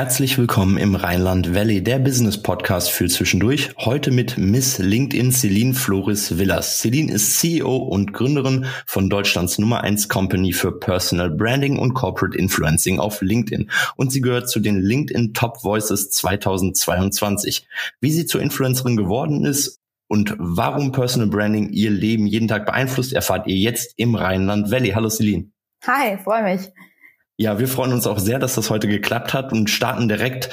Herzlich willkommen im Rheinland Valley, der Business Podcast für zwischendurch. Heute mit Miss LinkedIn Celine Floris Villas. Celine ist CEO und Gründerin von Deutschlands Nummer 1 Company für Personal Branding und Corporate Influencing auf LinkedIn. Und sie gehört zu den LinkedIn Top Voices 2022. Wie sie zur Influencerin geworden ist und warum Personal Branding ihr Leben jeden Tag beeinflusst, erfahrt ihr jetzt im Rheinland Valley. Hallo Celine. Hi, freue mich. Ja, wir freuen uns auch sehr, dass das heute geklappt hat und starten direkt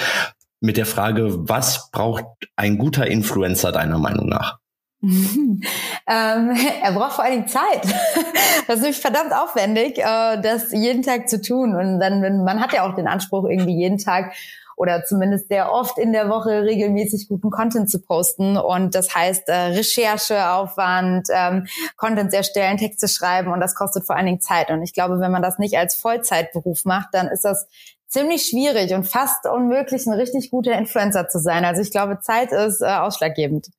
mit der Frage, was braucht ein guter Influencer deiner Meinung nach? ähm, er braucht vor Dingen Zeit. das ist nämlich verdammt aufwendig, äh, das jeden Tag zu tun. Und dann, man hat ja auch den Anspruch, irgendwie jeden Tag oder zumindest sehr oft in der Woche regelmäßig guten Content zu posten. Und das heißt äh, Rechercheaufwand, ähm, Contents erstellen, Texte schreiben und das kostet vor allen Dingen Zeit. Und ich glaube, wenn man das nicht als Vollzeitberuf macht, dann ist das ziemlich schwierig und fast unmöglich, ein richtig guter Influencer zu sein. Also ich glaube, Zeit ist äh, ausschlaggebend.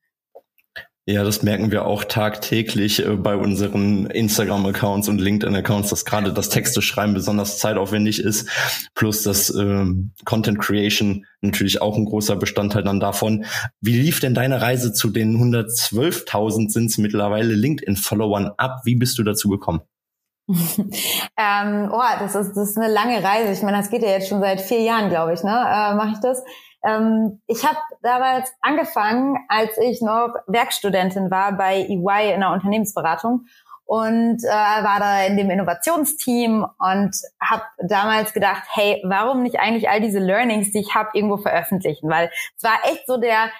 Ja, das merken wir auch tagtäglich äh, bei unseren Instagram-Accounts und LinkedIn-Accounts, dass gerade das Texte schreiben besonders zeitaufwendig ist, plus das äh, Content Creation natürlich auch ein großer Bestandteil dann davon. Wie lief denn deine Reise zu den 112.000 sind es mittlerweile LinkedIn-Followern ab? Wie bist du dazu gekommen? ähm, oh, das ist, das ist eine lange Reise. Ich meine, das geht ja jetzt schon seit vier Jahren, glaube ich, ne? Äh, Mache ich das? Ähm, ich habe damals angefangen, als ich noch Werkstudentin war bei EY in der Unternehmensberatung und äh, war da in dem Innovationsteam und habe damals gedacht, hey, warum nicht eigentlich all diese Learnings, die ich habe, irgendwo veröffentlichen? Weil es war echt so der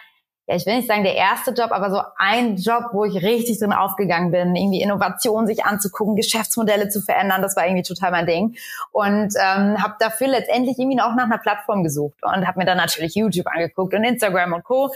ja, ich will nicht sagen der erste Job, aber so ein Job, wo ich richtig drin aufgegangen bin, irgendwie Innovation sich anzugucken, Geschäftsmodelle zu verändern, das war irgendwie total mein Ding. Und ähm, habe dafür letztendlich irgendwie auch nach einer Plattform gesucht und habe mir dann natürlich YouTube angeguckt und Instagram und Co.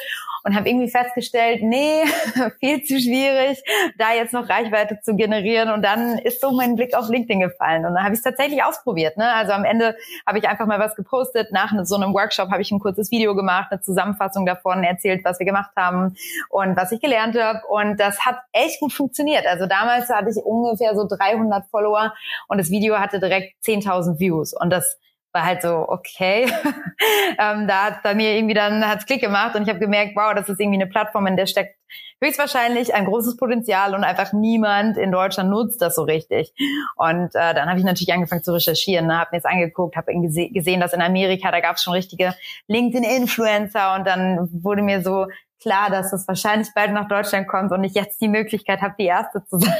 und habe irgendwie festgestellt, nee, viel zu schwierig, da jetzt noch Reichweite zu generieren. Und dann ist so mein Blick auf LinkedIn gefallen und dann habe ich es tatsächlich ausprobiert. Ne? Also am Ende habe ich einfach mal was gepostet. Nach so einem Workshop habe ich ein kurzes Video gemacht, eine Zusammenfassung davon erzählt, was wir gemacht haben und was ich gelernt habe. Und das hat echt gut funktioniert. Also damals hatte ich ungefähr so 300 Follower und das Video hatte direkt 10.000 Views. Und das war halt so, okay. ähm, da hat bei mir irgendwie dann hat's Klick gemacht und ich habe gemerkt, wow, das ist irgendwie eine Plattform, in der steckt höchstwahrscheinlich ein großes Potenzial und einfach niemand in Deutschland nutzt das so richtig. Und äh, dann habe ich natürlich angefangen zu recherchieren, ne, habe mir jetzt angeguckt, habe gesehen, dass in Amerika, da gab es schon richtige LinkedIn-Influencer und dann wurde mir so klar, dass das wahrscheinlich bald nach Deutschland kommt und ich jetzt die Möglichkeit habe, die Erste zu sein,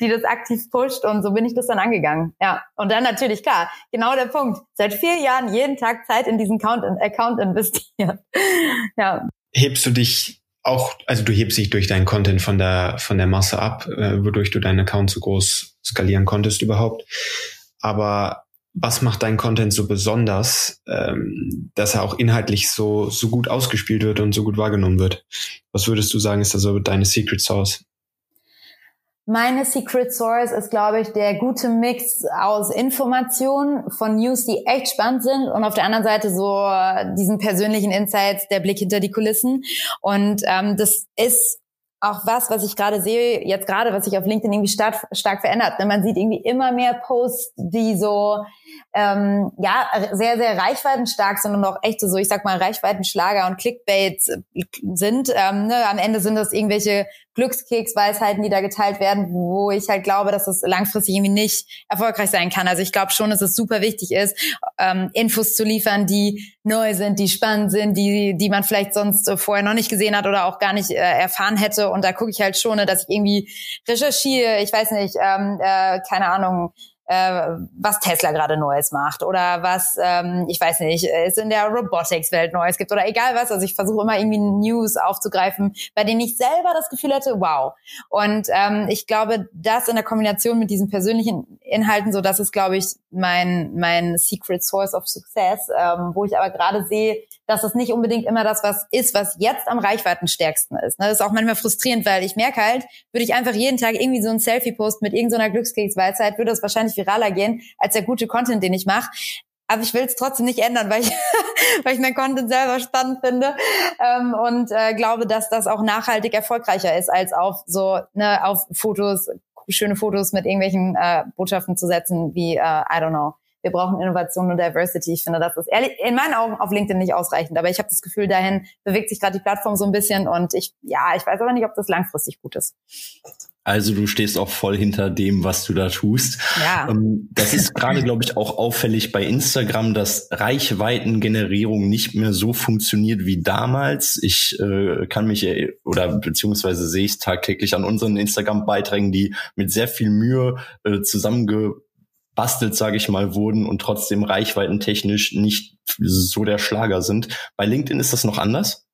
die das aktiv pusht. Und so bin ich das dann angegangen. Ja, und dann natürlich klar, genau der Punkt. Seit vier Jahren jeden Tag Zeit in diesen Account, Account investiert. ja. Hebst du dich auch, also du hebst dich durch deinen Content von der, von der Masse ab, äh, wodurch du deinen Account so groß skalieren konntest überhaupt. Aber was macht dein Content so besonders, ähm, dass er auch inhaltlich so, so gut ausgespielt wird und so gut wahrgenommen wird? Was würdest du sagen, ist da so deine Secret Source? Meine Secret Source ist, glaube ich, der gute Mix aus Informationen von News, die echt spannend sind und auf der anderen Seite so diesen persönlichen Insights, der Blick hinter die Kulissen. Und ähm, das ist auch was, was ich gerade sehe, jetzt gerade, was sich auf LinkedIn irgendwie stark, stark verändert. Man sieht irgendwie immer mehr Posts, die so ähm, ja sehr, sehr reichweitenstark sind und auch echt so, ich sag mal, Reichweitenschlager und Clickbait sind. Ähm, ne? Am Ende sind das irgendwelche Glückskeksweisheiten, die da geteilt werden, wo ich halt glaube, dass das langfristig irgendwie nicht erfolgreich sein kann. Also ich glaube schon, dass es super wichtig ist, ähm, Infos zu liefern, die neu sind, die spannend sind, die, die man vielleicht sonst vorher noch nicht gesehen hat oder auch gar nicht äh, erfahren hätte. Und da gucke ich halt schon, ne, dass ich irgendwie recherchiere, ich weiß nicht, ähm, äh, keine Ahnung, äh, was Tesla gerade Neues macht oder was, ähm, ich weiß nicht, es in der Robotics-Welt Neues gibt oder egal was. Also ich versuche immer irgendwie News aufzugreifen, bei denen ich selber das Gefühl hatte, wow. Und ähm, ich glaube, das in der Kombination mit diesen persönlichen Inhalten, so das ist, glaube ich, mein, mein Secret Source of Success, ähm, wo ich aber gerade sehe, dass es nicht unbedingt immer das was ist, was jetzt am reichweitenstärksten ist. Ne? Das ist auch manchmal frustrierend, weil ich merke halt, würde ich einfach jeden Tag irgendwie so ein Selfie posten mit irgendeiner Glückskeksweisheit, würde das wahrscheinlich wahrscheinlich viraler gehen als der gute Content, den ich mache. Aber ich will es trotzdem nicht ändern, weil ich, weil ich mein Content selber spannend finde ähm, und äh, glaube, dass das auch nachhaltig erfolgreicher ist, als auf so ne, auf Fotos, schöne Fotos mit irgendwelchen äh, Botschaften zu setzen, wie äh, I don't know. Wir brauchen Innovation und Diversity. Ich finde, das ist ehrlich in meinen Augen auf LinkedIn nicht ausreichend. Aber ich habe das Gefühl, dahin bewegt sich gerade die Plattform so ein bisschen und ich, ja, ich weiß aber nicht, ob das langfristig gut ist. Also du stehst auch voll hinter dem, was du da tust. Ja. Ähm, das ist gerade, glaube ich, auch auffällig bei Instagram, dass Reichweitengenerierung nicht mehr so funktioniert wie damals. Ich äh, kann mich oder beziehungsweise sehe ich es tagtäglich an unseren Instagram-Beiträgen, die mit sehr viel Mühe äh, zusammengebastelt, sage ich mal, wurden und trotzdem reichweitentechnisch nicht so der Schlager sind. Bei LinkedIn ist das noch anders?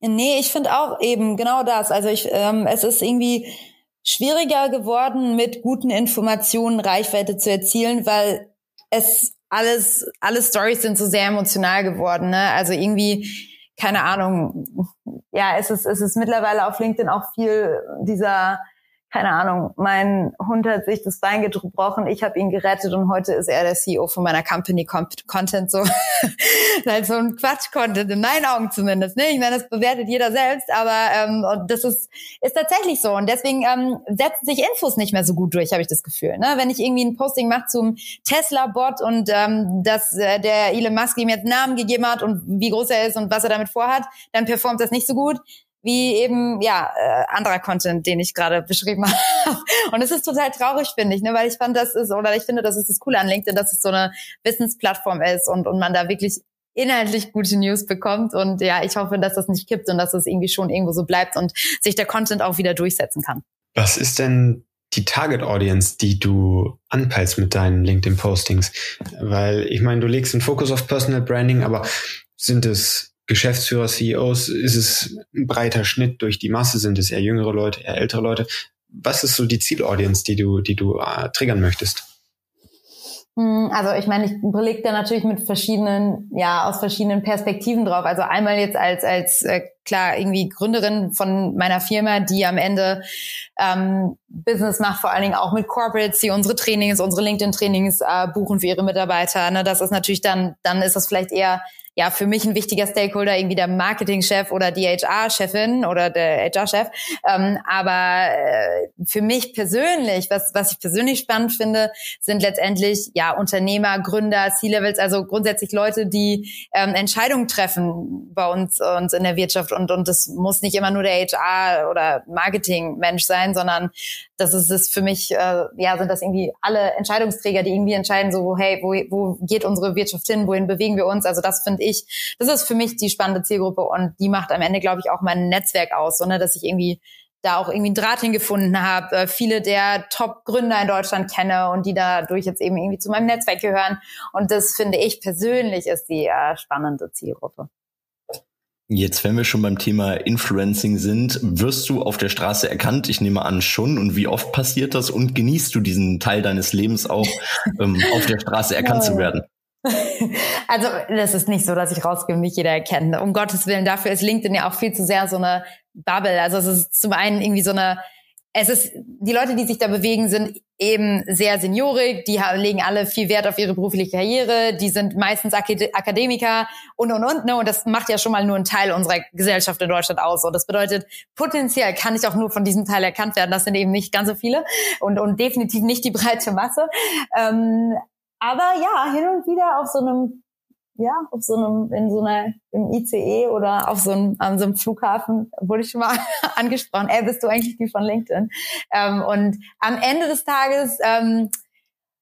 Nee, ich finde auch eben genau das. Also ich, ähm, es ist irgendwie schwieriger geworden, mit guten Informationen Reichweite zu erzielen, weil es alles, alle Stories sind so sehr emotional geworden. Ne? Also irgendwie, keine Ahnung, ja, es ist, es ist mittlerweile auf LinkedIn auch viel dieser keine Ahnung, mein Hund hat sich das Bein gebrochen, ich habe ihn gerettet und heute ist er der CEO von meiner Company Content so halt so ein Quatsch-Content, in meinen Augen zumindest. Ne? Ich meine, das bewertet jeder selbst, aber ähm, und das ist, ist tatsächlich so. Und deswegen ähm, setzen sich Infos nicht mehr so gut durch, habe ich das Gefühl. Ne? Wenn ich irgendwie ein Posting mache zum Tesla-Bot und ähm, dass äh, der Elon Musk ihm jetzt Namen gegeben hat und wie groß er ist und was er damit vorhat, dann performt das nicht so gut wie eben ja äh, anderer Content, den ich gerade beschrieben habe. Und es ist total traurig, finde ich, ne, weil ich fand, das ist oder ich finde, das ist das Coole an LinkedIn, dass es so eine Wissensplattform ist und und man da wirklich inhaltlich gute News bekommt und ja, ich hoffe, dass das nicht kippt und dass es irgendwie schon irgendwo so bleibt und sich der Content auch wieder durchsetzen kann. Was ist denn die Target Audience, die du anpeilst mit deinen LinkedIn Postings? Weil ich meine, du legst den Fokus auf Personal Branding, aber sind es Geschäftsführer, CEOs, ist es ein breiter Schnitt durch die Masse? Sind es eher jüngere Leute, eher ältere Leute? Was ist so die Zielaudience, die du, die du äh, triggern möchtest? Hm, also ich meine, ich blicke da natürlich mit verschiedenen, ja, aus verschiedenen Perspektiven drauf. Also einmal jetzt als als äh, klar irgendwie Gründerin von meiner Firma, die am Ende ähm, Business macht, vor allen Dingen auch mit Corporates, die unsere Trainings, unsere LinkedIn-Trainings äh, buchen für ihre Mitarbeiter. Ne? Das ist natürlich dann, dann ist das vielleicht eher ja für mich ein wichtiger Stakeholder, irgendwie der Marketingchef oder die HR-Chefin oder der HR-Chef. Ähm, aber äh, für mich persönlich, was, was ich persönlich spannend finde, sind letztendlich ja Unternehmer, Gründer, C-Levels, also grundsätzlich Leute, die ähm, Entscheidungen treffen bei uns, uns in der Wirtschaft. Und, und das muss nicht immer nur der HR- oder Marketing-Mensch sein, sondern das ist es für mich, äh, ja, sind das irgendwie alle Entscheidungsträger, die irgendwie entscheiden, so, hey, wo, wo geht unsere Wirtschaft hin, wohin bewegen wir uns? Also das finde ich, das ist für mich die spannende Zielgruppe und die macht am Ende, glaube ich, auch mein Netzwerk aus, so, ne, dass ich irgendwie da auch irgendwie einen Draht hingefunden habe, äh, viele der Top-Gründer in Deutschland kenne und die dadurch jetzt eben irgendwie zu meinem Netzwerk gehören. Und das finde ich persönlich ist die äh, spannende Zielgruppe. Jetzt, wenn wir schon beim Thema Influencing sind, wirst du auf der Straße erkannt? Ich nehme an schon. Und wie oft passiert das? Und genießt du diesen Teil deines Lebens auch, ähm, auf der Straße erkannt zu werden? Also das ist nicht so, dass ich rausgehe und mich jeder erkennt. Um Gottes Willen, dafür ist LinkedIn ja auch viel zu sehr so eine Bubble. Also es ist zum einen irgendwie so eine es ist, die Leute, die sich da bewegen, sind eben sehr seniorig, die legen alle viel Wert auf ihre berufliche Karriere, die sind meistens Akademiker und, und, und, ne, und das macht ja schon mal nur einen Teil unserer Gesellschaft in Deutschland aus. Und das bedeutet, potenziell kann ich auch nur von diesem Teil erkannt werden. Das sind eben nicht ganz so viele und, und definitiv nicht die breite Masse. Ähm, aber ja, hin und wieder auf so einem ja, auf so einem, in so einer, im ICE oder auf so einem, an so einem Flughafen wurde ich schon mal angesprochen, ey, bist du eigentlich die von LinkedIn? Ähm, und am Ende des Tages, ähm,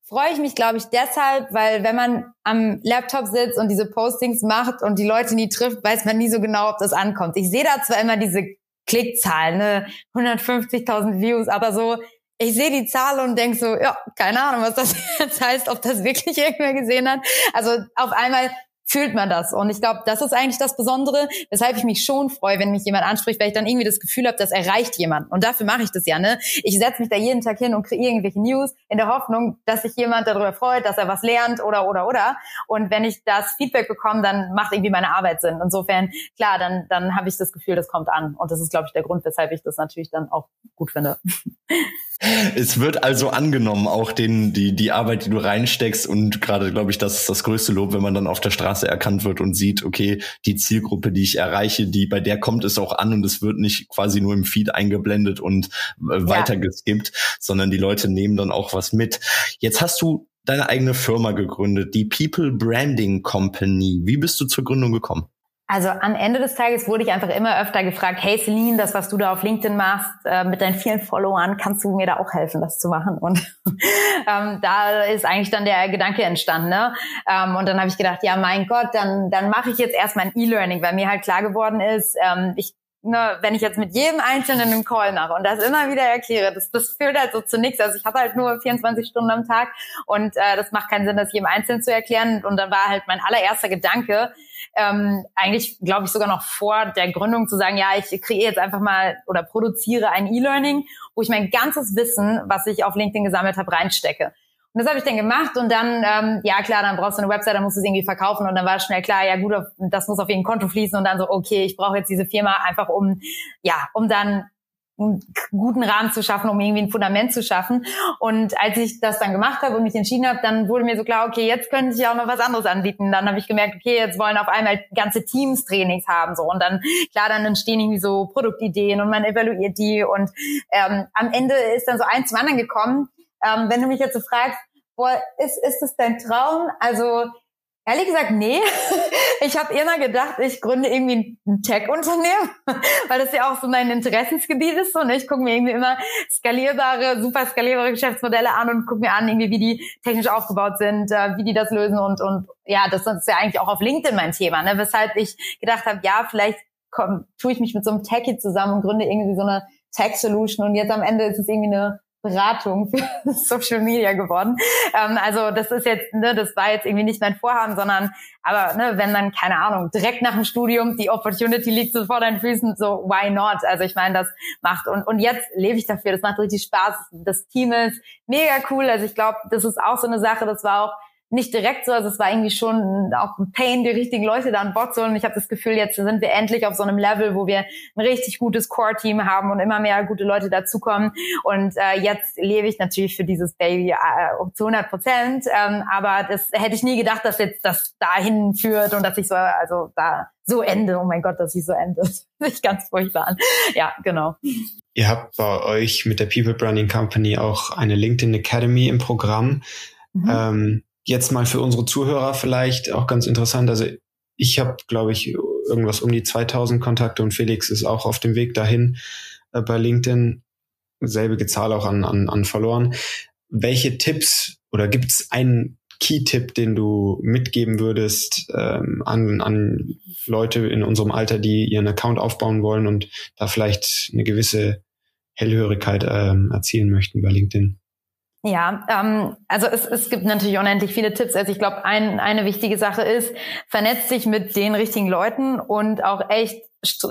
freue ich mich, glaube ich, deshalb, weil wenn man am Laptop sitzt und diese Postings macht und die Leute nie trifft, weiß man nie so genau, ob das ankommt. Ich sehe da zwar immer diese Klickzahlen, ne, 150.000 Views, aber so, ich sehe die Zahl und denk so, ja, keine Ahnung, was das jetzt heißt, ob das wirklich irgendwer gesehen hat. Also auf einmal fühlt man das. Und ich glaube, das ist eigentlich das Besondere, weshalb ich mich schon freue, wenn mich jemand anspricht, weil ich dann irgendwie das Gefühl habe, das erreicht jemand. Und dafür mache ich das ja. Ne? Ich setze mich da jeden Tag hin und kreiere irgendwelche News in der Hoffnung, dass sich jemand darüber freut, dass er was lernt oder oder oder. Und wenn ich das Feedback bekomme, dann macht irgendwie meine Arbeit Sinn. Insofern, klar, dann, dann habe ich das Gefühl, das kommt an. Und das ist, glaube ich, der Grund, weshalb ich das natürlich dann auch gut finde. Es wird also angenommen, auch den, die, die Arbeit, die du reinsteckst und gerade, glaube ich, das ist das größte Lob, wenn man dann auf der Straße erkannt wird und sieht, okay, die Zielgruppe, die ich erreiche, die, bei der kommt es auch an und es wird nicht quasi nur im Feed eingeblendet und äh, ja. weitergeskippt, sondern die Leute nehmen dann auch was mit. Jetzt hast du deine eigene Firma gegründet, die People Branding Company. Wie bist du zur Gründung gekommen? Also am Ende des Tages wurde ich einfach immer öfter gefragt, hey Celine, das, was du da auf LinkedIn machst, äh, mit deinen vielen Followern, kannst du mir da auch helfen, das zu machen? Und ähm, da ist eigentlich dann der Gedanke entstanden. Ne? Ähm, und dann habe ich gedacht, ja mein Gott, dann, dann mache ich jetzt erstmal ein E-Learning, weil mir halt klar geworden ist, ähm, ich ne, wenn ich jetzt mit jedem Einzelnen einen Call mache und das immer wieder erkläre, das, das führt halt so zu nichts. Also ich habe halt nur 24 Stunden am Tag und äh, das macht keinen Sinn, das jedem Einzelnen zu erklären. Und dann war halt mein allererster Gedanke, ähm, eigentlich glaube ich sogar noch vor der Gründung zu sagen, ja, ich kreiere jetzt einfach mal oder produziere ein E-Learning, wo ich mein ganzes Wissen, was ich auf LinkedIn gesammelt habe, reinstecke. Und das habe ich dann gemacht und dann, ähm, ja klar, dann brauchst du eine Website, dann musst du es irgendwie verkaufen und dann war schnell klar, ja gut, das muss auf jeden Konto fließen und dann so, okay, ich brauche jetzt diese Firma einfach um, ja, um dann einen guten Rahmen zu schaffen, um irgendwie ein Fundament zu schaffen. Und als ich das dann gemacht habe und mich entschieden habe, dann wurde mir so klar, okay, jetzt könnte ich auch noch was anderes anbieten. Dann habe ich gemerkt, okay, jetzt wollen auf einmal ganze Teams Trainings haben so und dann klar, dann entstehen irgendwie so Produktideen und man evaluiert die und ähm, am Ende ist dann so eins zum anderen gekommen. Ähm, wenn du mich jetzt so fragst, boah, ist, ist das dein Traum? Also ehrlich gesagt, nee. Ich habe immer gedacht, ich gründe irgendwie ein Tech-Unternehmen, weil das ja auch so mein Interessensgebiet ist. Und ich gucke mir irgendwie immer skalierbare, super skalierbare Geschäftsmodelle an und gucke mir an, irgendwie, wie die technisch aufgebaut sind, äh, wie die das lösen. Und, und ja, das ist ja eigentlich auch auf LinkedIn mein Thema, ne? weshalb ich gedacht habe, ja, vielleicht komm, tue ich mich mit so einem Techie zusammen und gründe irgendwie so eine Tech-Solution. Und jetzt am Ende ist es irgendwie eine Beratung für Social Media geworden. Ähm, also das ist jetzt, ne, das war jetzt irgendwie nicht mein Vorhaben, sondern aber ne, wenn dann, keine Ahnung, direkt nach dem Studium die Opportunity liegt so vor deinen Füßen, so why not? Also ich meine, das macht und, und jetzt lebe ich dafür, das macht richtig Spaß. Das Team ist mega cool. Also ich glaube, das ist auch so eine Sache, das war auch nicht direkt so, also es war irgendwie schon auch ein Pain, die richtigen Leute da an Bord zu holen. Ich habe das Gefühl, jetzt sind wir endlich auf so einem Level, wo wir ein richtig gutes Core-Team haben und immer mehr gute Leute dazukommen. Und äh, jetzt lebe ich natürlich für dieses Baby äh, zu 100 Prozent. Ähm, aber das hätte ich nie gedacht, dass jetzt das dahin führt und dass ich so, also da so ende. Oh mein Gott, dass ich so ende. Sich ganz furchtbar an. Ja, genau. Ihr habt bei euch mit der People Branding Company auch eine LinkedIn Academy im Programm. Mhm. Ähm, jetzt mal für unsere Zuhörer vielleicht auch ganz interessant. Also ich habe, glaube ich, irgendwas um die 2000 Kontakte und Felix ist auch auf dem Weg dahin äh, bei LinkedIn. Selbige Zahl auch an, an, an verloren. Welche Tipps oder gibt es einen Key-Tipp, den du mitgeben würdest ähm, an, an Leute in unserem Alter, die ihren Account aufbauen wollen und da vielleicht eine gewisse Hellhörigkeit ähm, erzielen möchten bei LinkedIn? Ja, ähm, also es, es gibt natürlich unendlich viele Tipps. Also ich glaube, ein, eine wichtige Sache ist, vernetzt sich mit den richtigen Leuten und auch echt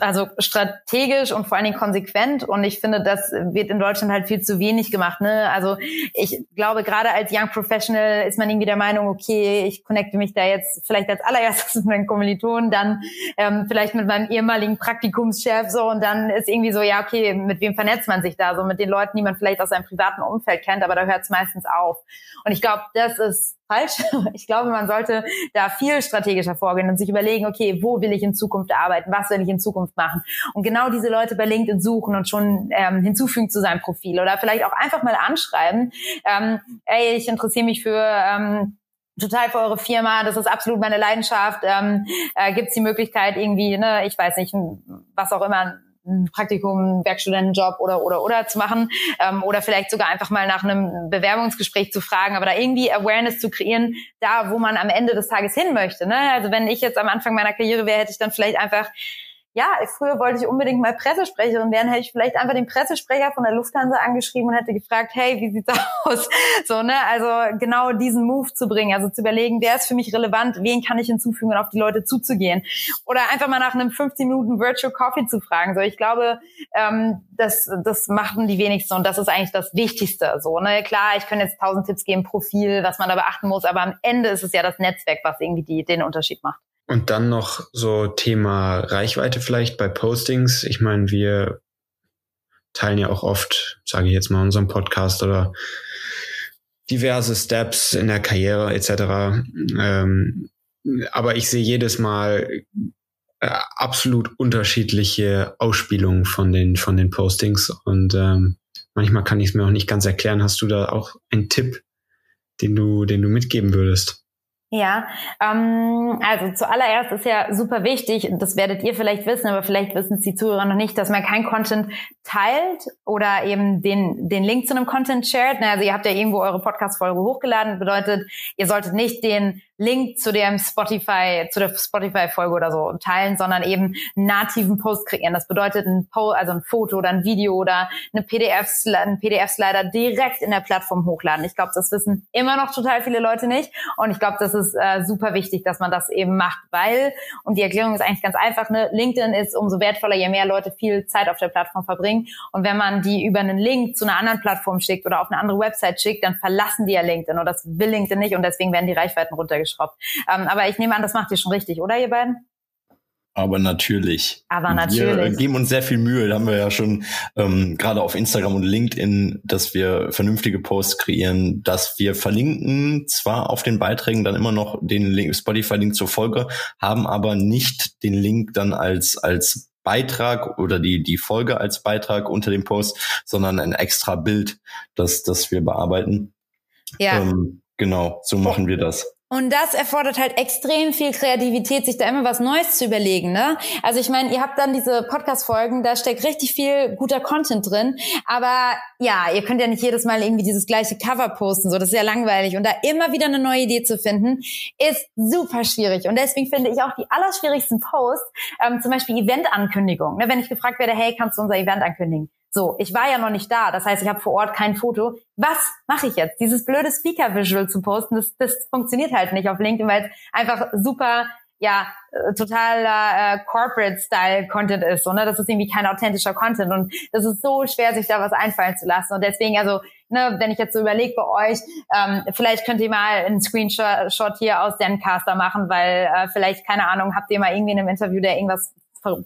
also strategisch und vor allen Dingen konsequent. Und ich finde, das wird in Deutschland halt viel zu wenig gemacht. Ne? Also ich glaube, gerade als Young Professional ist man irgendwie der Meinung, okay, ich connecte mich da jetzt vielleicht als allererstes mit meinen Kommilitonen, dann ähm, vielleicht mit meinem ehemaligen Praktikumschef so und dann ist irgendwie so, ja, okay, mit wem vernetzt man sich da? So mit den Leuten, die man vielleicht aus seinem privaten Umfeld kennt, aber da hört es meistens auf. Und ich glaube, das ist falsch. Ich glaube, man sollte da viel strategischer vorgehen und sich überlegen, okay, wo will ich in Zukunft arbeiten? Was will ich in Zukunft machen? Und genau diese Leute bei LinkedIn suchen und schon ähm, hinzufügen zu seinem Profil oder vielleicht auch einfach mal anschreiben, ähm, ey, ich interessiere mich für ähm, total für eure Firma, das ist absolut meine Leidenschaft. Ähm, äh, Gibt es die Möglichkeit irgendwie, ne, ich weiß nicht, was auch immer, ein Praktikum, Werkstudentenjob oder oder oder zu machen ähm, oder vielleicht sogar einfach mal nach einem Bewerbungsgespräch zu fragen, aber da irgendwie Awareness zu kreieren, da wo man am Ende des Tages hin möchte. Ne? Also wenn ich jetzt am Anfang meiner Karriere wäre, hätte ich dann vielleicht einfach ja, früher wollte ich unbedingt mal Pressesprecherin werden, hätte ich vielleicht einfach den Pressesprecher von der Lufthansa angeschrieben und hätte gefragt, hey, wie sieht's aus? So, ne, also genau diesen Move zu bringen, also zu überlegen, wer ist für mich relevant, wen kann ich hinzufügen und auf die Leute zuzugehen. Oder einfach mal nach einem 15 Minuten Virtual Coffee zu fragen. So, ich glaube, ähm, das, das machen die wenigsten und das ist eigentlich das Wichtigste. So, ne, klar, ich kann jetzt tausend Tipps geben, Profil, was man da beachten muss, aber am Ende ist es ja das Netzwerk, was irgendwie die, den Unterschied macht. Und dann noch so Thema Reichweite vielleicht bei Postings. Ich meine, wir teilen ja auch oft, sage ich jetzt mal, unseren Podcast oder diverse Steps in der Karriere etc. Ähm, aber ich sehe jedes Mal äh, absolut unterschiedliche Ausspielungen von den von den Postings und ähm, manchmal kann ich es mir auch nicht ganz erklären. Hast du da auch einen Tipp, den du den du mitgeben würdest? Ja, ähm, also zuallererst ist ja super wichtig, das werdet ihr vielleicht wissen, aber vielleicht wissen es die Zuhörer noch nicht, dass man kein Content teilt oder eben den, den Link zu einem Content shared. Also ihr habt ja irgendwo eure Podcast-Folge hochgeladen, bedeutet, ihr solltet nicht den Link zu dem Spotify, zu der Spotify-Folge oder so teilen, sondern eben einen nativen Post kreieren. Das bedeutet ein Post, also ein Foto oder ein Video oder eine PDF, ein PDF-Slider direkt in der Plattform hochladen. Ich glaube, das wissen immer noch total viele Leute nicht. Und ich glaube, das ist äh, super wichtig, dass man das eben macht, weil, und die Erklärung ist eigentlich ganz einfach, ne, LinkedIn ist umso wertvoller, je mehr Leute viel Zeit auf der Plattform verbringen. Und wenn man die über einen Link zu einer anderen Plattform schickt oder auf eine andere Website schickt, dann verlassen die ja LinkedIn. Und das will LinkedIn nicht und deswegen werden die Reichweiten runtergeschickt geschraubt. Ähm, aber ich nehme an, das macht ihr schon richtig, oder ihr beiden? Aber natürlich. Aber natürlich. Wir geben uns sehr viel Mühe. Da haben wir ja schon ähm, gerade auf Instagram und LinkedIn, dass wir vernünftige Posts kreieren, dass wir verlinken zwar auf den Beiträgen dann immer noch den Spotify-Link zur Folge, haben aber nicht den Link dann als als Beitrag oder die die Folge als Beitrag unter dem Post, sondern ein extra Bild, das das wir bearbeiten. Ja. Ähm, genau, so machen wir das. Und das erfordert halt extrem viel Kreativität, sich da immer was Neues zu überlegen. Ne? Also ich meine, ihr habt dann diese Podcast-Folgen, da steckt richtig viel guter Content drin. Aber ja, ihr könnt ja nicht jedes Mal irgendwie dieses gleiche Cover posten. So, das ist ja langweilig. Und da immer wieder eine neue Idee zu finden, ist super schwierig. Und deswegen finde ich auch die allerschwierigsten Posts, ähm, zum Beispiel Event-Ankündigung. Ne? Wenn ich gefragt werde, hey, kannst du unser Event ankündigen? So, ich war ja noch nicht da, das heißt, ich habe vor Ort kein Foto. Was mache ich jetzt? Dieses blöde Speaker-Visual zu posten, das, das funktioniert halt nicht auf LinkedIn, weil es einfach super ja, äh, totaler äh, Corporate-Style-Content ist. So, ne? Das ist irgendwie kein authentischer Content. Und das ist so schwer, sich da was einfallen zu lassen. Und deswegen, also, ne, wenn ich jetzt so überlege bei euch, ähm, vielleicht könnt ihr mal einen Screenshot hier aus Zencaster machen, weil äh, vielleicht, keine Ahnung, habt ihr mal irgendwie in einem Interview, der irgendwas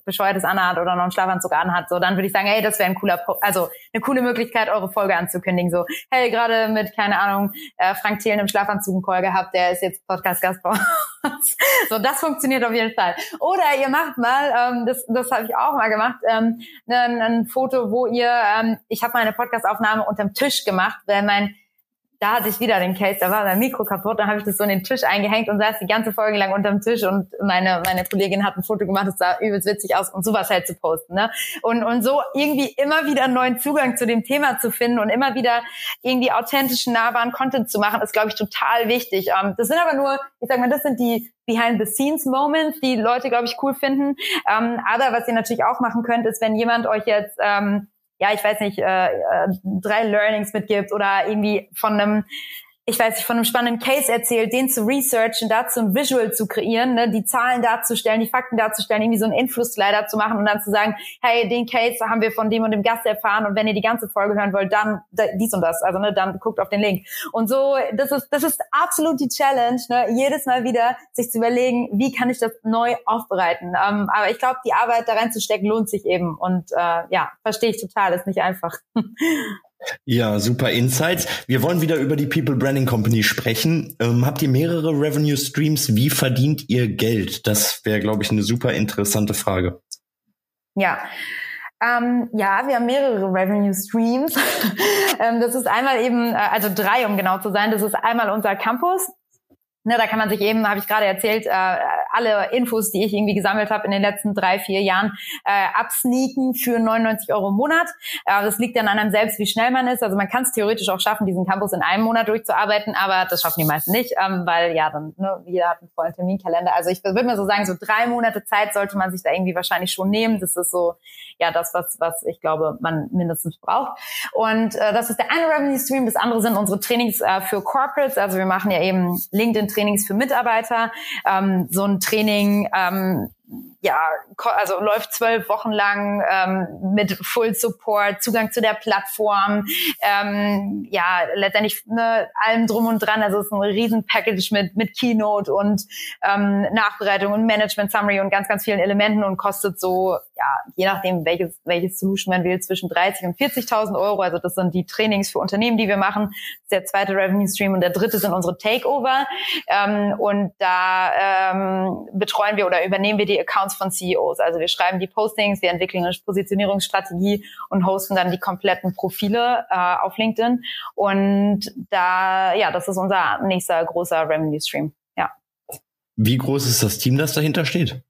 bescheuertes anhat oder noch einen Schlafanzug anhat, so dann würde ich sagen, hey, das wäre ein cooler, also eine coole Möglichkeit, eure Folge anzukündigen. So, hey, gerade mit, keine Ahnung, äh, Frank Thelen im Schlafanzug einen Call gehabt, der ist jetzt Podcast-Gast bei uns. so, das funktioniert auf jeden Fall. Oder ihr macht mal, ähm, das, das habe ich auch mal gemacht, ähm, ein, ein Foto, wo ihr, ähm, ich habe meine Podcast-Aufnahme unterm Tisch gemacht, weil mein da hatte ich wieder den Case, da war mein Mikro kaputt, dann habe ich das so in den Tisch eingehängt und saß die ganze Folge lang unterm Tisch und meine, meine Kollegin hat ein Foto gemacht, das sah übelst witzig aus und sowas halt zu posten. Ne? Und, und so irgendwie immer wieder einen neuen Zugang zu dem Thema zu finden und immer wieder irgendwie authentischen, nahbaren Content zu machen, ist, glaube ich, total wichtig. Ähm, das sind aber nur, ich sag mal, das sind die Behind-the-Scenes-Moments, die Leute, glaube ich, cool finden. Ähm, aber was ihr natürlich auch machen könnt, ist, wenn jemand euch jetzt ähm, ja, ich weiß nicht, äh, äh, drei Learnings mitgibt oder irgendwie von einem ich weiß nicht, von einem spannenden Case erzählt, den zu researchen, dazu ein Visual zu kreieren, ne, die Zahlen darzustellen, die Fakten darzustellen, irgendwie so einen Influss-Slider zu machen und dann zu sagen, hey, den Case haben wir von dem und dem Gast erfahren und wenn ihr die ganze Folge hören wollt, dann dies und das, also ne, dann guckt auf den Link. Und so, das ist, das ist absolut die Challenge, ne, jedes Mal wieder sich zu überlegen, wie kann ich das neu aufbereiten. Ähm, aber ich glaube, die Arbeit da reinzustecken lohnt sich eben und äh, ja, verstehe ich total, ist nicht einfach. Ja, super Insights. Wir wollen wieder über die People Branding Company sprechen. Ähm, habt ihr mehrere Revenue Streams? Wie verdient ihr Geld? Das wäre, glaube ich, eine super interessante Frage. Ja. Ähm, ja, wir haben mehrere Revenue Streams. ähm, das ist einmal eben, äh, also drei, um genau zu sein. Das ist einmal unser Campus. Ne, da kann man sich eben, habe ich gerade erzählt, äh, alle Infos, die ich irgendwie gesammelt habe in den letzten drei, vier Jahren, äh, absneaken für 99 Euro im Monat. Äh, das liegt dann an einem selbst, wie schnell man ist. Also man kann es theoretisch auch schaffen, diesen Campus in einem Monat durchzuarbeiten, aber das schaffen die meisten nicht, ähm, weil ja, dann ne, jeder hat einen vollen Terminkalender. Also ich würde mal so sagen, so drei Monate Zeit sollte man sich da irgendwie wahrscheinlich schon nehmen. Das ist so ja das, was, was ich glaube, man mindestens braucht. Und äh, das ist der eine Revenue Stream. Das andere sind unsere Trainings äh, für Corporates. Also wir machen ja eben LinkedIn-Trainings für Mitarbeiter. Ähm, so ein Training ähm, ja, also läuft zwölf Wochen lang ähm, mit Full Support, Zugang zu der Plattform, ähm, ja, letztendlich ne, allem drum und dran. Also es ist ein Riesenpackage mit, mit Keynote und ähm, Nachbereitung und Management Summary und ganz, ganz vielen Elementen und kostet so, ja, je nachdem, welches, welches Solution man will, zwischen 30 und 40.000 Euro. Also das sind die Trainings für Unternehmen, die wir machen. Das ist der zweite Revenue Stream und der dritte sind unsere Takeover. Ähm, und da ähm, betreuen wir oder übernehmen wir die Accounts von CEOs. Also wir schreiben die Postings, wir entwickeln eine Positionierungsstrategie und hosten dann die kompletten Profile äh, auf LinkedIn. Und da, ja, das ist unser nächster großer Revenue Stream. Ja. Wie groß ist das Team, das dahinter steht?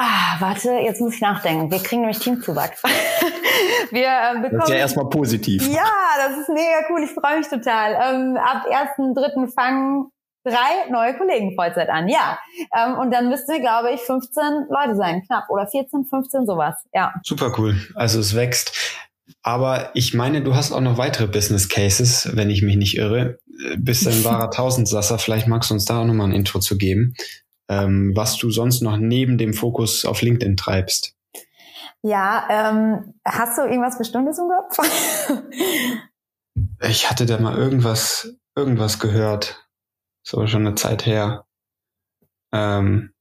Ah, warte, jetzt muss ich nachdenken. Wir kriegen nämlich Teamzuwachs. wir äh, bekommen, das ist ja erstmal positiv. Ja, das ist mega cool. Ich freue mich total. Ähm, ab 1.3. fangen drei neue Kollegen Vollzeit an, ja. Ähm, und dann müssten wir, glaube ich, 15 Leute sein, knapp. Oder 14, 15, sowas, ja. Super cool. Also es wächst. Aber ich meine, du hast auch noch weitere Business Cases, wenn ich mich nicht irre. Bist ein wahrer Tausendsasser. Vielleicht magst du uns da auch nochmal ein Intro zu geben, ähm, was du sonst noch neben dem Fokus auf LinkedIn treibst. Ja, ähm, hast du irgendwas Bestimmtes im Kopf? ich hatte da mal irgendwas, irgendwas gehört. So schon eine Zeit her. Ähm,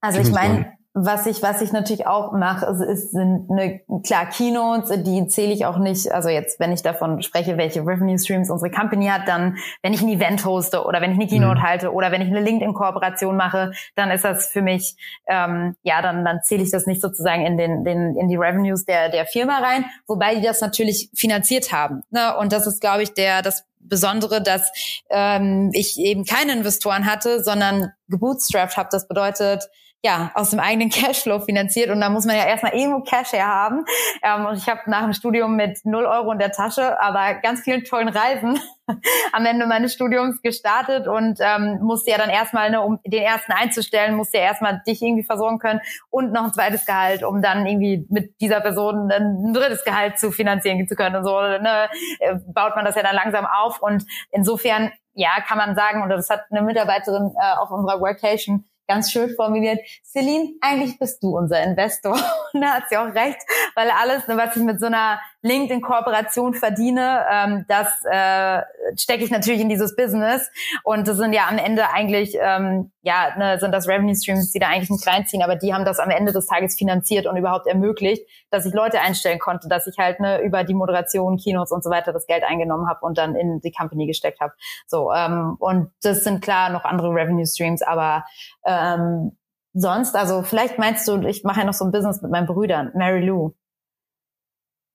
also ich meine, was ich, was ich natürlich auch mache, ist, ist sind eine, klar Keynotes, die zähle ich auch nicht. Also jetzt, wenn ich davon spreche, welche Revenue Streams unsere Company hat, dann, wenn ich ein Event hoste oder wenn ich eine Keynote mhm. halte oder wenn ich eine LinkedIn-Kooperation mache, dann ist das für mich, ähm, ja, dann, dann zähle ich das nicht sozusagen in den, den, in die Revenues der, der Firma rein, wobei die das natürlich finanziert haben. Ne? Und das ist, glaube ich, der, das Besondere, dass ähm, ich eben keine Investoren hatte, sondern gebootstrapped habe. Das bedeutet, ja, aus dem eigenen Cashflow finanziert und da muss man ja erstmal irgendwo Cash herhaben. Ähm, und ich habe nach dem Studium mit null Euro in der Tasche, aber ganz vielen tollen Reisen am Ende meines Studiums gestartet und ähm, musste ja dann erstmal, ne, um den ersten einzustellen, musste ja erstmal dich irgendwie versorgen können und noch ein zweites Gehalt, um dann irgendwie mit dieser Person ein drittes Gehalt zu finanzieren zu können. Und so ne, äh, baut man das ja dann langsam auf und insofern ja, kann man sagen, und das hat eine Mitarbeiterin äh, auf unserer Workation ganz schön formuliert, Celine, eigentlich bist du unser Investor. Und da hat sie auch recht, weil alles, was ich mit so einer LinkedIn-Kooperation verdiene, ähm, das äh, stecke ich natürlich in dieses Business. Und das sind ja am Ende eigentlich, ähm, ja, ne, sind das Revenue Streams, die da eigentlich nicht reinziehen, aber die haben das am Ende des Tages finanziert und überhaupt ermöglicht, dass ich Leute einstellen konnte, dass ich halt ne, über die Moderation, Kinos und so weiter das Geld eingenommen habe und dann in die Company gesteckt habe. So, ähm, und das sind klar noch andere Revenue Streams, aber ähm, sonst, also vielleicht meinst du, ich mache ja noch so ein Business mit meinen Brüdern, Mary Lou.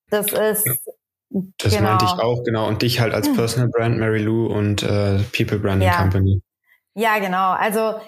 Das ist. Das genau. meinte ich auch, genau. Und dich halt als hm. Personal Brand, Mary Lou und äh, People Branding ja. Company. Ja, genau. Also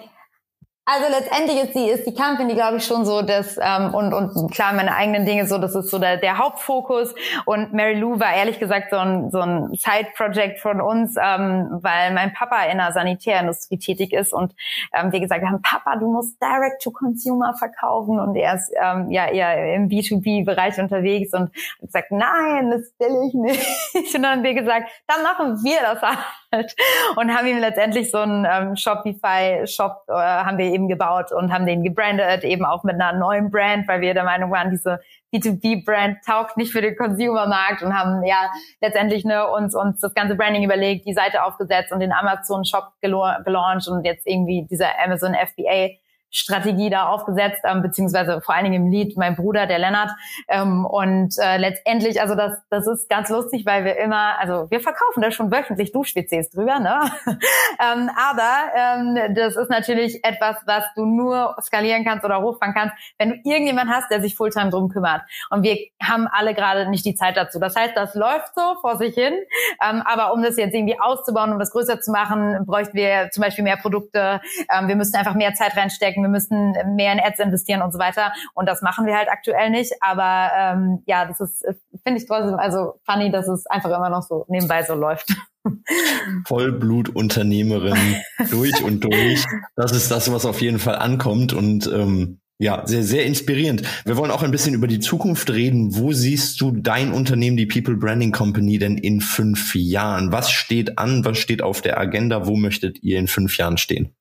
also letztendlich ist die, ist die Company, glaube ich, schon so das, ähm, und, und klar, meine eigenen Dinge so, das ist so der, der Hauptfokus. Und Mary Lou war ehrlich gesagt so ein, so ein Side-Project von uns, ähm, weil mein Papa in der Sanitärindustrie tätig ist und ähm, wir gesagt haben, Papa, du musst Direct-to-Consumer verkaufen und er ist ähm, ja eher im B2B-Bereich unterwegs und hat gesagt, nein, das will ich nicht. Und dann haben wir gesagt, dann machen wir das halt. Und haben ihm letztendlich so einen ähm, Shopify-Shop, äh, haben wir eben gebaut und haben den gebrandet, eben auch mit einer neuen Brand, weil wir der Meinung waren, diese B2B-Brand taugt nicht für den Consumer-Markt und haben ja letztendlich ne, uns, uns das ganze Branding überlegt, die Seite aufgesetzt und den Amazon-Shop gelauncht und jetzt irgendwie dieser Amazon FBA Strategie da aufgesetzt, ähm, beziehungsweise vor allen Dingen im Lead mein Bruder, der Lennart. Ähm, und äh, letztendlich, also das, das ist ganz lustig, weil wir immer, also wir verkaufen da schon wöchentlich Dusch-WCs drüber, ne? ähm, aber ähm, das ist natürlich etwas, was du nur skalieren kannst oder hochfahren kannst, wenn du irgendjemand hast, der sich Fulltime drum kümmert. Und wir haben alle gerade nicht die Zeit dazu. Das heißt, das läuft so vor sich hin. Ähm, aber um das jetzt irgendwie auszubauen, um das größer zu machen, bräuchten wir zum Beispiel mehr Produkte. Ähm, wir müssten einfach mehr Zeit reinstecken. Wir müssten mehr in Ads investieren und so weiter. Und das machen wir halt aktuell nicht. Aber ähm, ja, das ist, finde ich trotzdem also funny, dass es einfach immer noch so nebenbei so läuft. Vollblutunternehmerin durch und durch. Das ist das, was auf jeden Fall ankommt. Und ähm, ja, sehr, sehr inspirierend. Wir wollen auch ein bisschen über die Zukunft reden. Wo siehst du dein Unternehmen, die People Branding Company, denn in fünf Jahren? Was steht an? Was steht auf der Agenda? Wo möchtet ihr in fünf Jahren stehen?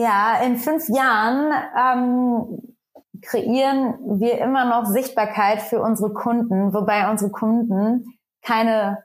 Ja, in fünf Jahren ähm, kreieren wir immer noch Sichtbarkeit für unsere Kunden, wobei unsere Kunden keine,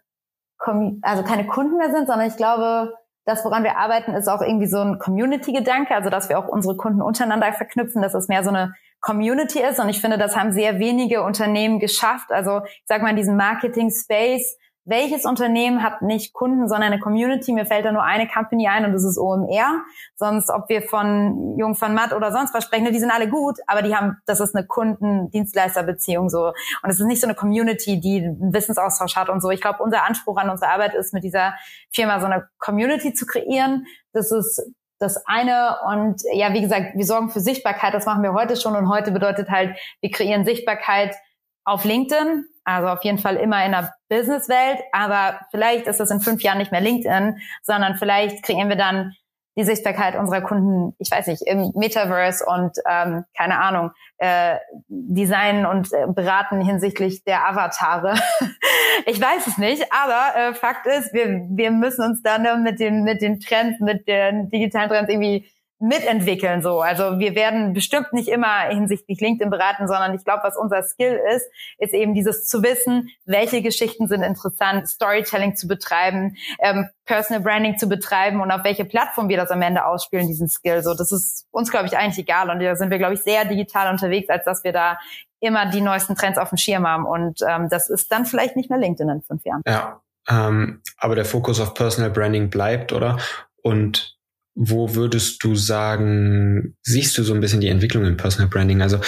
also keine Kunden mehr sind, sondern ich glaube, das, woran wir arbeiten, ist auch irgendwie so ein Community-Gedanke, also dass wir auch unsere Kunden untereinander verknüpfen, dass es mehr so eine Community ist. Und ich finde, das haben sehr wenige Unternehmen geschafft. Also ich sag mal, in diesem Marketing-Space welches Unternehmen hat nicht Kunden, sondern eine Community? Mir fällt da nur eine Company ein und das ist OMR. Sonst, ob wir von Jung von Matt oder sonst was sprechen, die sind alle gut, aber die haben, das ist eine Kunden-Dienstleister-Beziehung so. Und es ist nicht so eine Community, die einen Wissensaustausch hat und so. Ich glaube, unser Anspruch an unsere Arbeit ist, mit dieser Firma so eine Community zu kreieren. Das ist das eine. Und ja, wie gesagt, wir sorgen für Sichtbarkeit. Das machen wir heute schon. Und heute bedeutet halt, wir kreieren Sichtbarkeit auf LinkedIn, also auf jeden Fall immer in der Businesswelt, aber vielleicht ist das in fünf Jahren nicht mehr LinkedIn, sondern vielleicht kreieren wir dann die Sichtbarkeit unserer Kunden, ich weiß nicht, im Metaverse und ähm, keine Ahnung, äh, designen und äh, beraten hinsichtlich der Avatare. ich weiß es nicht, aber äh, Fakt ist, wir, wir müssen uns dann mit den, mit den Trends, mit den digitalen Trends irgendwie mitentwickeln so. Also wir werden bestimmt nicht immer hinsichtlich LinkedIn beraten, sondern ich glaube, was unser Skill ist, ist eben dieses zu wissen, welche Geschichten sind interessant, Storytelling zu betreiben, ähm, Personal Branding zu betreiben und auf welche Plattform wir das am Ende ausspielen, diesen Skill. So, das ist uns, glaube ich, eigentlich egal. Und da sind wir, glaube ich, sehr digital unterwegs, als dass wir da immer die neuesten Trends auf dem Schirm haben. Und ähm, das ist dann vielleicht nicht mehr LinkedIn in fünf Jahren. Ja, ähm, aber der Fokus auf Personal Branding bleibt, oder? Und wo würdest du sagen, siehst du so ein bisschen die Entwicklung im Personal Branding? Also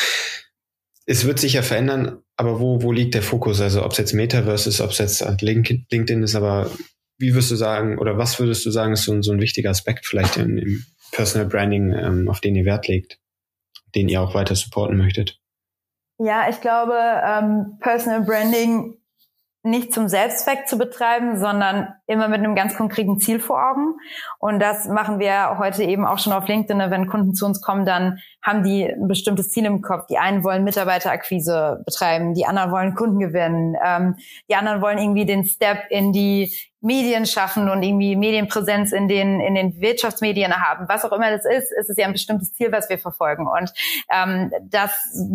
es wird sich ja verändern, aber wo, wo liegt der Fokus? Also ob es jetzt Metaverse ist, ob es jetzt LinkedIn ist, aber wie würdest du sagen, oder was würdest du sagen, ist so ein, so ein wichtiger Aspekt vielleicht im, im Personal Branding, ähm, auf den ihr Wert legt, den ihr auch weiter supporten möchtet? Ja, ich glaube, ähm, Personal Branding nicht zum Selbstzweck zu betreiben, sondern immer mit einem ganz konkreten Ziel vor Augen. Und das machen wir heute eben auch schon auf LinkedIn. Wenn Kunden zu uns kommen, dann haben die ein bestimmtes Ziel im Kopf. Die einen wollen Mitarbeiterakquise betreiben, die anderen wollen Kunden gewinnen, ähm, die anderen wollen irgendwie den Step in die Medien schaffen und irgendwie Medienpräsenz in den in den Wirtschaftsmedien haben, was auch immer das ist, ist es ja ein bestimmtes Ziel, was wir verfolgen und ähm, das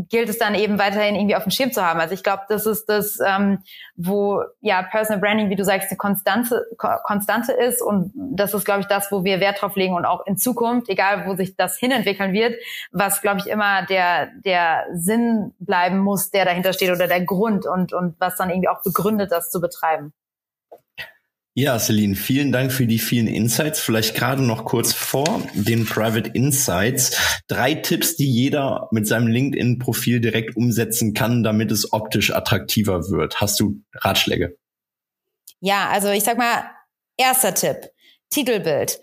gilt es dann eben weiterhin irgendwie auf dem Schirm zu haben. Also ich glaube, das ist das, ähm, wo ja Personal Branding, wie du sagst, eine Konstante Konstante ist und das ist, glaube ich, das, wo wir Wert drauf legen und auch in Zukunft, egal wo sich das hinentwickeln wird, was glaube ich immer der der Sinn bleiben muss, der dahinter steht oder der Grund und und was dann irgendwie auch begründet, das zu betreiben. Ja, Celine, vielen Dank für die vielen Insights. Vielleicht gerade noch kurz vor den Private Insights. Drei Tipps, die jeder mit seinem LinkedIn-Profil direkt umsetzen kann, damit es optisch attraktiver wird. Hast du Ratschläge? Ja, also ich sag mal, erster Tipp. Titelbild.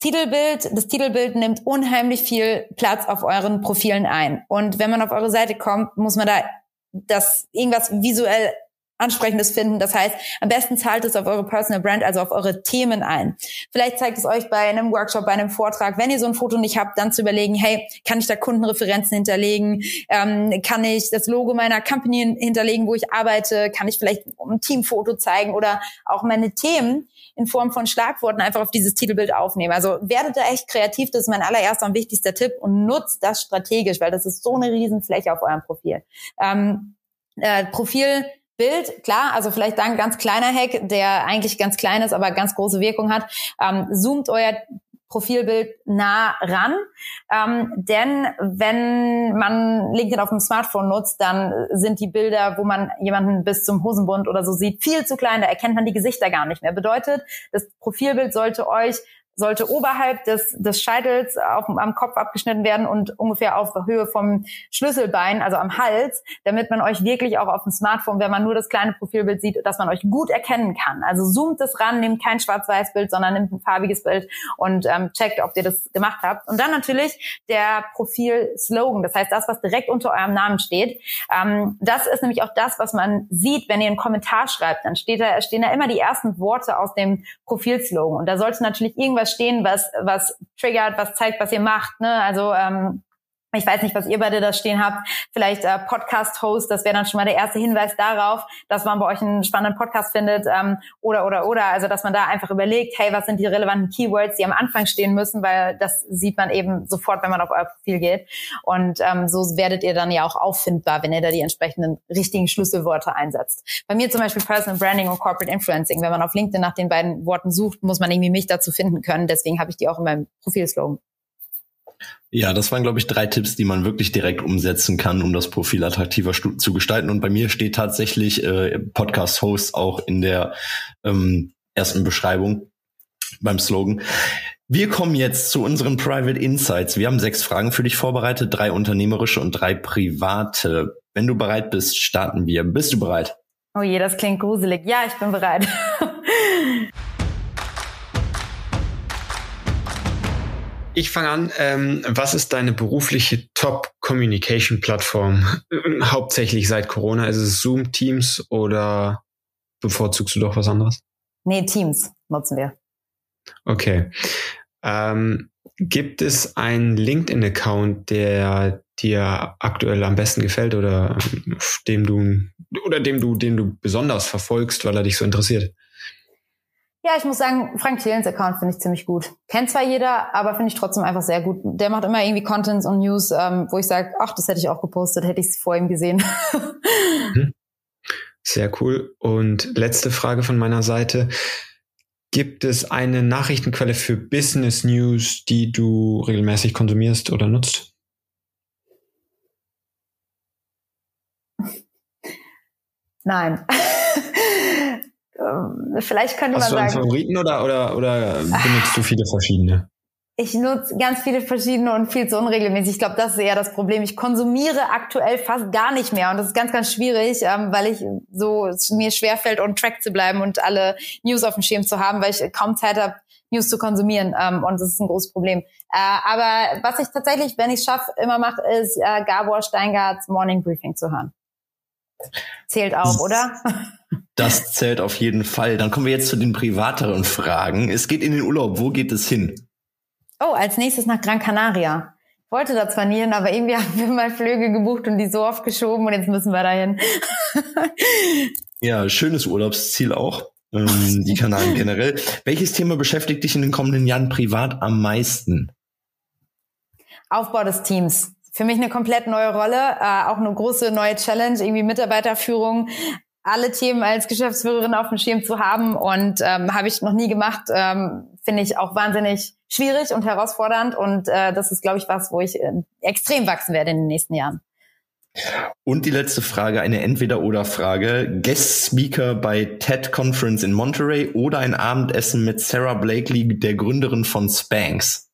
Titelbild, das Titelbild nimmt unheimlich viel Platz auf euren Profilen ein. Und wenn man auf eure Seite kommt, muss man da das irgendwas visuell Ansprechendes finden. Das heißt, am besten zahlt es auf eure Personal Brand, also auf eure Themen ein. Vielleicht zeigt es euch bei einem Workshop, bei einem Vortrag, wenn ihr so ein Foto nicht habt, dann zu überlegen, hey, kann ich da Kundenreferenzen hinterlegen? Ähm, kann ich das Logo meiner Company hinterlegen, wo ich arbeite? Kann ich vielleicht ein Teamfoto zeigen oder auch meine Themen in Form von Schlagworten einfach auf dieses Titelbild aufnehmen? Also werdet da echt kreativ, das ist mein allererster und wichtigster Tipp und nutzt das strategisch, weil das ist so eine Riesenfläche auf eurem Profil. Ähm, äh, Profil Bild, klar, also vielleicht dann ein ganz kleiner Hack, der eigentlich ganz klein ist, aber ganz große Wirkung hat. Ähm, zoomt euer Profilbild nah ran. Ähm, denn wenn man LinkedIn auf dem Smartphone nutzt, dann sind die Bilder, wo man jemanden bis zum Hosenbund oder so sieht, viel zu klein. Da erkennt man die Gesichter gar nicht mehr. Bedeutet, das Profilbild sollte euch sollte oberhalb des, des Scheitels auf, am Kopf abgeschnitten werden und ungefähr auf Höhe vom Schlüsselbein, also am Hals, damit man euch wirklich auch auf dem Smartphone, wenn man nur das kleine Profilbild sieht, dass man euch gut erkennen kann. Also zoomt es ran, nehmt kein Schwarz-Weiß-Bild, sondern nehmt ein farbiges Bild und ähm, checkt, ob ihr das gemacht habt. Und dann natürlich der Profil-Slogan, das heißt das, was direkt unter eurem Namen steht. Ähm, das ist nämlich auch das, was man sieht, wenn ihr einen Kommentar schreibt. Dann steht da, stehen da immer die ersten Worte aus dem Profil-Slogan. Und da sollte natürlich irgendwas irgendwas stehen, was, was triggert, was zeigt, was ihr macht. Ne? Also ähm, ich weiß nicht, was ihr beide da stehen habt. Vielleicht äh, Podcast-Host, das wäre dann schon mal der erste Hinweis darauf, dass man bei euch einen spannenden Podcast findet. Ähm, oder, oder, oder. Also, dass man da einfach überlegt, hey, was sind die relevanten Keywords, die am Anfang stehen müssen, weil das sieht man eben sofort, wenn man auf euer Profil geht. Und ähm, so werdet ihr dann ja auch auffindbar, wenn ihr da die entsprechenden richtigen Schlüsselworte einsetzt. Bei mir zum Beispiel Personal Branding und Corporate Influencing. Wenn man auf LinkedIn nach den beiden Worten sucht, muss man irgendwie mich dazu finden können. Deswegen habe ich die auch in meinem Profilslogan. Ja, das waren, glaube ich, drei Tipps, die man wirklich direkt umsetzen kann, um das Profil attraktiver zu gestalten. Und bei mir steht tatsächlich äh, Podcast-Host auch in der ähm, ersten Beschreibung beim Slogan. Wir kommen jetzt zu unseren Private Insights. Wir haben sechs Fragen für dich vorbereitet, drei unternehmerische und drei private. Wenn du bereit bist, starten wir. Bist du bereit? Oh je, das klingt gruselig. Ja, ich bin bereit. Ich fange an. Ähm, was ist deine berufliche Top-Communication-Plattform? Hauptsächlich seit Corona. Ist es Zoom, Teams oder bevorzugst du doch was anderes? Nee, Teams nutzen wir. Okay. Ähm, gibt es einen LinkedIn-Account, der dir aktuell am besten gefällt oder dem du oder dem du, den du besonders verfolgst, weil er dich so interessiert? Ja, ich muss sagen, Frank Thielens Account finde ich ziemlich gut. Kennt zwar jeder, aber finde ich trotzdem einfach sehr gut. Der macht immer irgendwie Contents und News, ähm, wo ich sage, ach, das hätte ich auch gepostet, hätte ich es vor ihm gesehen. Mhm. Sehr cool. Und letzte Frage von meiner Seite. Gibt es eine Nachrichtenquelle für Business News, die du regelmäßig konsumierst oder nutzt? Nein. Vielleicht könnte Hast man sagen. Hast du einen Favoriten oder, oder, oder benutzt du viele verschiedene? Ich nutze ganz viele verschiedene und viel zu unregelmäßig. Ich glaube, das ist eher das Problem. Ich konsumiere aktuell fast gar nicht mehr und das ist ganz, ganz schwierig, ähm, weil ich so es mir schwerfällt, on track zu bleiben und alle News auf dem Schirm zu haben, weil ich kaum Zeit habe, News zu konsumieren ähm, und das ist ein großes Problem. Äh, aber was ich tatsächlich, wenn ich es schaffe, immer mache, ist äh, Gabor Steingarts Morning Briefing zu hören. Zählt auch, oder? Das zählt auf jeden Fall. Dann kommen wir jetzt zu den privateren Fragen. Es geht in den Urlaub. Wo geht es hin? Oh, als nächstes nach Gran Canaria. Ich wollte da zwar nie hin, aber irgendwie haben wir mal Flüge gebucht und die so oft geschoben und jetzt müssen wir dahin. ja, schönes Urlaubsziel auch. Ähm, die Kanaren generell. Welches Thema beschäftigt dich in den kommenden Jahren privat am meisten? Aufbau des Teams für mich eine komplett neue Rolle, äh, auch eine große neue Challenge, irgendwie Mitarbeiterführung, alle Themen als Geschäftsführerin auf dem Schirm zu haben und ähm, habe ich noch nie gemacht, ähm, finde ich auch wahnsinnig schwierig und herausfordernd und äh, das ist, glaube ich, was, wo ich äh, extrem wachsen werde in den nächsten Jahren. Und die letzte Frage, eine Entweder-Oder-Frage. Guest Speaker bei TED Conference in Monterey oder ein Abendessen mit Sarah Blakely, der Gründerin von Spanx?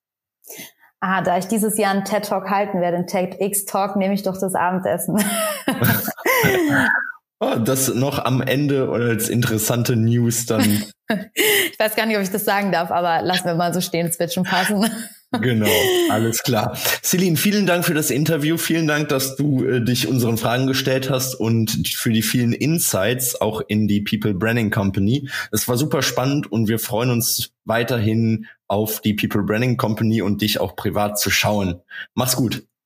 Ah, da ich dieses Jahr einen TED Talk halten werde, einen TEDx Talk, nehme ich doch das Abendessen. oh, das noch am Ende oder als interessante News dann. ich weiß gar nicht, ob ich das sagen darf, aber lassen wir mal so stehen, es wird schon passen. Genau, alles klar. Celine, vielen Dank für das Interview. Vielen Dank, dass du äh, dich unseren Fragen gestellt hast und für die vielen Insights auch in die People Branding Company. Es war super spannend und wir freuen uns weiterhin auf die People Branding Company und dich auch privat zu schauen. Mach's gut.